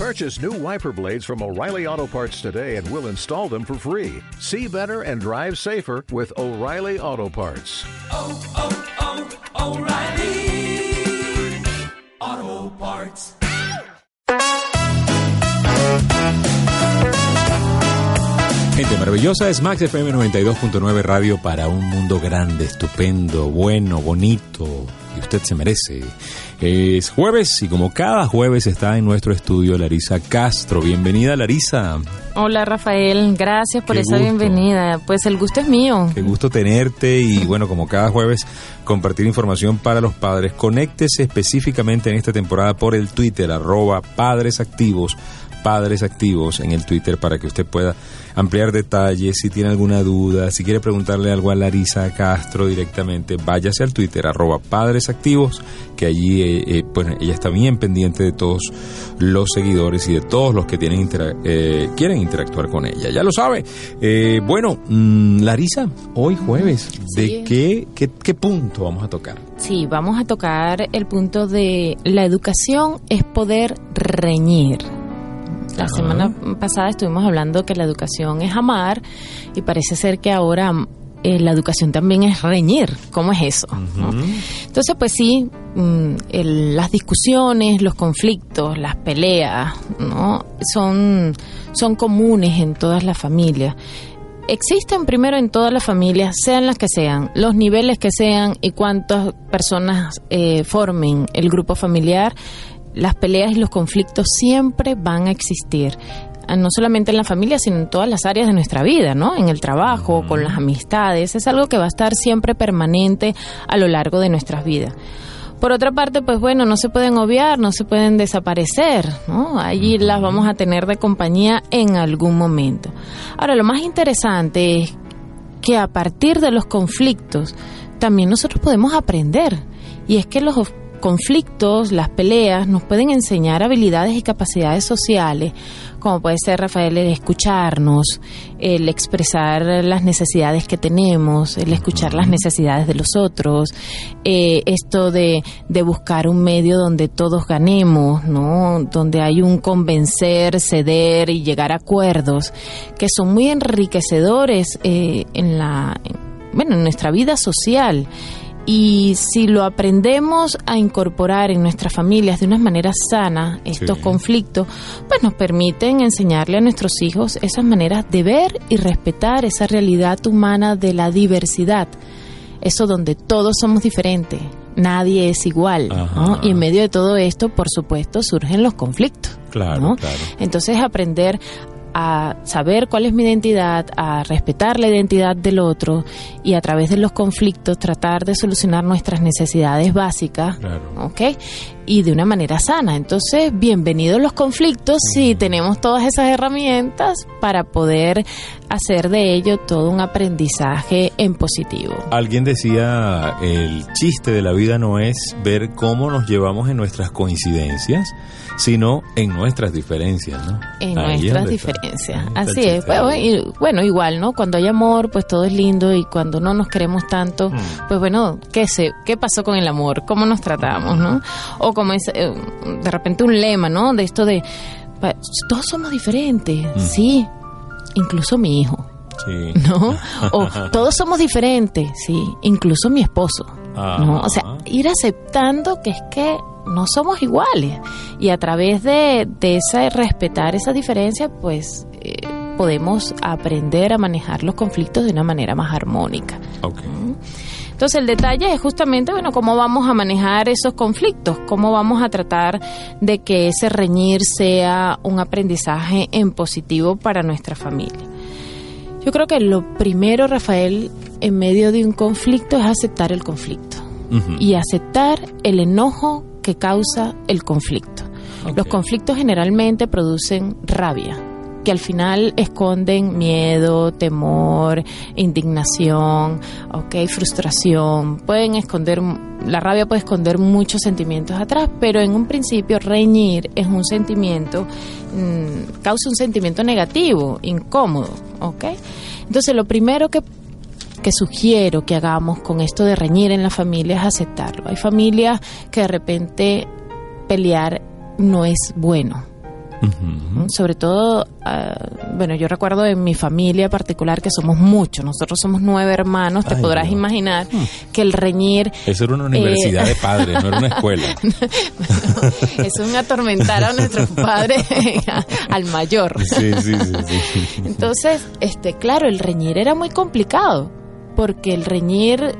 Purchase new wiper blades from O'Reilly Auto Parts today and we'll install them for free. See better and drive safer with O'Reilly Auto Parts. oh, oh, oh O'Reilly Auto Parts. Gente maravillosa, es Max FM 92.9 Radio para un mundo grande, estupendo, bueno, bonito, y usted se merece. Es jueves y como cada jueves está en nuestro estudio Larisa Castro. Bienvenida Larisa. Hola Rafael, gracias por Qué esa gusto. bienvenida. Pues el gusto es mío. Qué gusto tenerte y bueno, como cada jueves, compartir información para los padres. Conéctese específicamente en esta temporada por el Twitter, arroba Padres Activos, Padres Activos en el Twitter para que usted pueda ampliar detalles, si tiene alguna duda, si quiere preguntarle algo a Larisa Castro directamente, váyase al Twitter, arroba Padres Activos, que allí eh, eh, pues, ella está bien pendiente de todos los seguidores y de todos los que tienen intera- eh, quieren interactuar con ella. Ya lo sabe. Eh, bueno, mm, Larisa, hoy jueves, ¿de Sí. qué, qué, qué punto vamos a tocar? Sí, vamos a tocar el punto de la educación es poder reñir. La Ajá. semana pasada estuvimos hablando que la educación es amar y parece ser que ahora eh, la educación también es reñir. ¿Cómo es eso? ¿no? Entonces, pues sí, mm, el- las discusiones, los conflictos, las peleas, ¿no? Son, son comunes en todas las familias. Existen primero en todas las familias, sean las que sean, los niveles que sean y cuántas personas eh, formen el grupo familiar, las peleas y los conflictos siempre van a existir. Ah, No solamente en la familia, sino en todas las áreas de nuestra vida, ¿no? En el trabajo, con las amistades. Es algo que va a estar siempre permanente a lo largo de nuestras vidas. Por otra parte, pues bueno, no se pueden obviar, no se pueden desaparecer, ¿no? Allí las vamos a tener de compañía en algún momento. Ahora, lo más interesante es que a partir de los conflictos también nosotros podemos aprender. Y es que los conflictos, las peleas, nos pueden enseñar habilidades y capacidades sociales, como puede ser, Rafael, el escucharnos, el expresar las necesidades que tenemos, el escuchar las necesidades de los otros, eh, esto de, de buscar un medio donde todos ganemos, ¿no? Donde hay un convencer, ceder y llegar a acuerdos, que son muy enriquecedores eh, en la, bueno, en nuestra vida social. Y si lo aprendemos a incorporar en nuestras familias de una manera sana, estos Sí. conflictos, pues nos permiten enseñarle a nuestros hijos esas maneras de ver y respetar esa realidad humana de la diversidad. Eso donde todos somos diferentes, nadie es igual. Y en medio de todo esto, por supuesto, surgen los conflictos. Claro, ¿no? claro. Entonces aprender a saber cuál es mi identidad, a respetar la identidad del otro y a través de los conflictos tratar de solucionar nuestras necesidades básicas, Claro. ¿ok? Y de una manera sana. Entonces, bienvenidos los conflictos si tenemos todas esas herramientas para poder hacer de ello todo un aprendizaje en positivo. Alguien decía, el chiste de la vida no es ver cómo nos llevamos en nuestras coincidencias, sino en nuestras diferencias, ¿no? en Ahí nuestras diferencias. Está Así es. Bueno, y- bueno, igual, ¿no? Cuando hay amor, pues todo es lindo y cuando no nos queremos tanto, Mm. pues bueno, ¿qué sé? ¿Qué pasó con el amor? ¿Cómo nos tratamos, no? O como es eh, de repente un lema, ¿no? De esto de todos somos diferentes, Mm. sí, incluso mi hijo. Sí. ¿no? O todos somos diferentes, sí, incluso mi esposo, ¿no? O sea, ir aceptando que es que no somos iguales y a través de, de esa respetar esa diferencia, pues eh, podemos aprender a manejar los conflictos de una manera más armónica. Ok. Entonces el detalle es justamente, bueno, cómo vamos a manejar esos conflictos, cómo vamos a tratar de que ese reñir sea un aprendizaje en positivo para nuestra familia. Yo creo que lo primero, Rafael, en medio de un conflicto es aceptar el conflicto y aceptar el enojo que causa el conflicto. Los conflictos generalmente producen rabia, que al final esconden miedo, temor, indignación, okay, frustración. Pueden esconder, la rabia puede esconder muchos sentimientos atrás, pero en un principio reñir es un sentimiento, mm, causa un sentimiento negativo, incómodo, ¿ok? Entonces lo primero que que sugiero que hagamos con esto de reñir en la familia es aceptarlo. Hay familias que de repente pelear no es bueno. Sobre todo, ah, bueno, yo recuerdo en mi familia particular que somos muchos, nosotros somos nueve hermanos, te Ay, podrás imaginar que el reñir Eso era una universidad de padres, no era una escuela. es un atormentar a nuestros padres al mayor. Sí, sí, sí. sí. Entonces, este, claro, el reñir era muy complicado, porque el reñir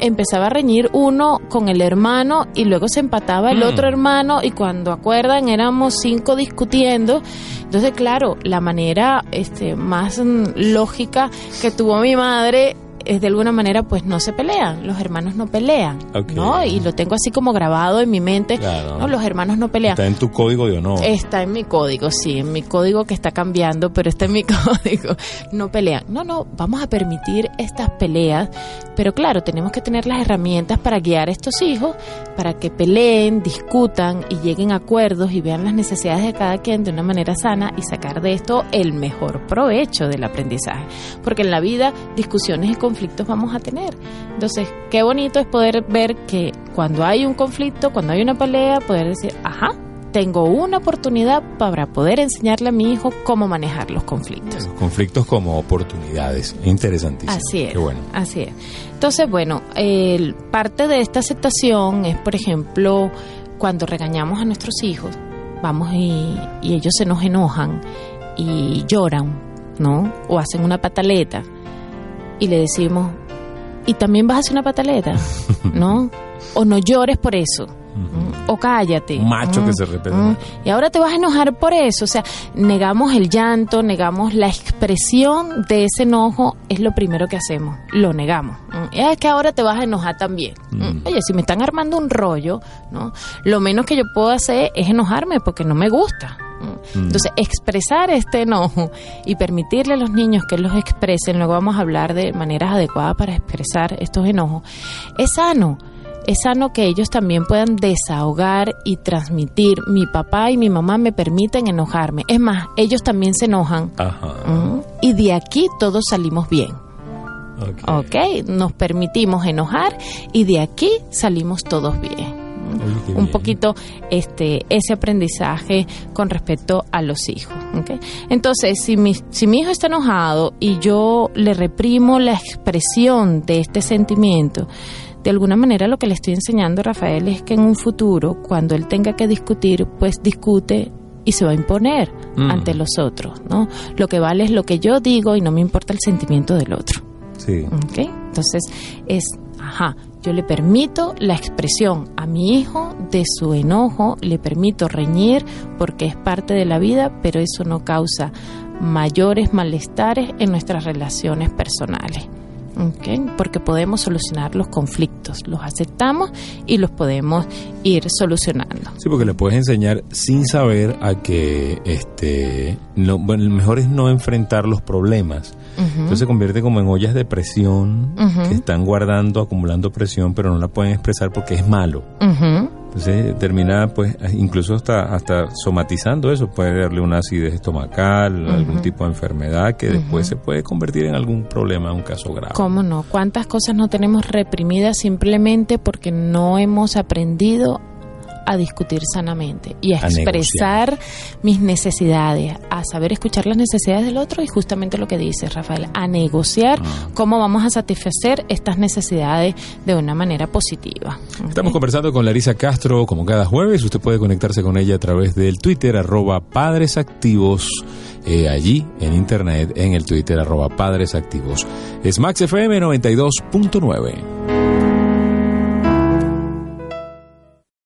empezaba a reñir uno con el hermano y luego se empataba el Mm. otro hermano y cuando acuerdan éramos cinco discutiendo. Entonces, claro, la manera este, más mm, lógica que tuvo mi madre es de alguna manera pues no se pelean, los hermanos no pelean. ¿no? Y lo tengo así como grabado en mi mente, Claro. ¿no? Los hermanos no pelean. Está en tu código de honor. Está en mi código, sí, en mi código que está cambiando, pero está en mi código. No pelean. No, no, vamos a permitir estas peleas, pero claro, tenemos que tener las herramientas para guiar a estos hijos, para que peleen, discutan y lleguen a acuerdos y vean las necesidades de cada quien de una manera sana y sacar de esto el mejor provecho del aprendizaje. Porque en la vida discusiones y conflictos vamos a tener. Entonces, qué bonito es poder ver que cuando hay un conflicto, cuando hay una pelea, poder decir, ajá, tengo una oportunidad para poder enseñarle a mi hijo cómo manejar los conflictos. Los conflictos como oportunidades. Interesantísimo. Así es. Qué bueno. Así es. Entonces, bueno, el- parte de esta aceptación es, por ejemplo, cuando regañamos a nuestros hijos, vamos y, y ellos se nos enojan y lloran, ¿no? O hacen una pataleta y le decimos, ¿y también vas a hacer una pataleta? ¿No? O no llores por eso. O cállate. Un macho que se repite. ¿Mm? Y ahora te vas a enojar por eso. O sea, negamos el llanto, negamos la expresión de ese enojo, es lo primero que hacemos. Lo negamos. Es que ahora te vas a enojar también. Oye, si me están armando un rollo, ¿no? Lo menos que yo puedo hacer es enojarme porque no me gusta. ¿Mm? Entonces, expresar este enojo y permitirle a los niños que los expresen, luego vamos a hablar de maneras adecuadas para expresar estos enojos, es sano. Es sano que ellos también puedan desahogar y transmitir. Mi papá y mi mamá me permiten enojarme. Es más, ellos también se enojan. Ajá. ¿Mm? Y de aquí todos salimos bien. Ok. ¿Ok? Nos permitimos enojar y de aquí salimos todos bien. Oye, Un poquito este ese aprendizaje con respecto a los hijos. Entonces, si mi, si mi hijo está enojado y yo le reprimo la expresión de este sentimiento, de alguna manera lo que le estoy enseñando a Rafael es que en un futuro, cuando él tenga que discutir, pues discute y se va a imponer Mm. ante los otros, ¿no? Lo que vale es lo que yo digo y no me importa el sentimiento del otro. Sí. Entonces es, ajá, yo le permito la expresión a mi hijo de su enojo, le permito reñir porque es parte de la vida, pero eso no causa mayores malestares en nuestras relaciones personales. ¿ok? Porque podemos solucionar los conflictos, los aceptamos y los podemos ir solucionando. Sí, porque le puedes enseñar sin saber a que este no, bueno, mejor es no enfrentar los problemas. Entonces se convierte como en ollas de presión que están guardando, acumulando presión, pero no la pueden expresar porque es malo. Entonces termina pues incluso hasta hasta somatizando eso, puede darle una acidez estomacal, algún tipo de enfermedad que después se puede convertir en algún problema, un caso grave. ¿Cómo no? ¿Cuántas cosas no tenemos reprimidas simplemente porque no hemos aprendido a discutir sanamente y a, A expresar mis necesidades, a saber escuchar las necesidades del otro y justamente lo que dice Rafael, a negociar Ah. cómo vamos a satisfacer estas necesidades de una manera positiva. Estamos conversando con Larisa Castro como cada jueves. Usted puede conectarse con ella a través del Twitter arroba Padres Activos. eh, allí en internet, en el Twitter arroba Padres Activos. Es Max FM 92.9.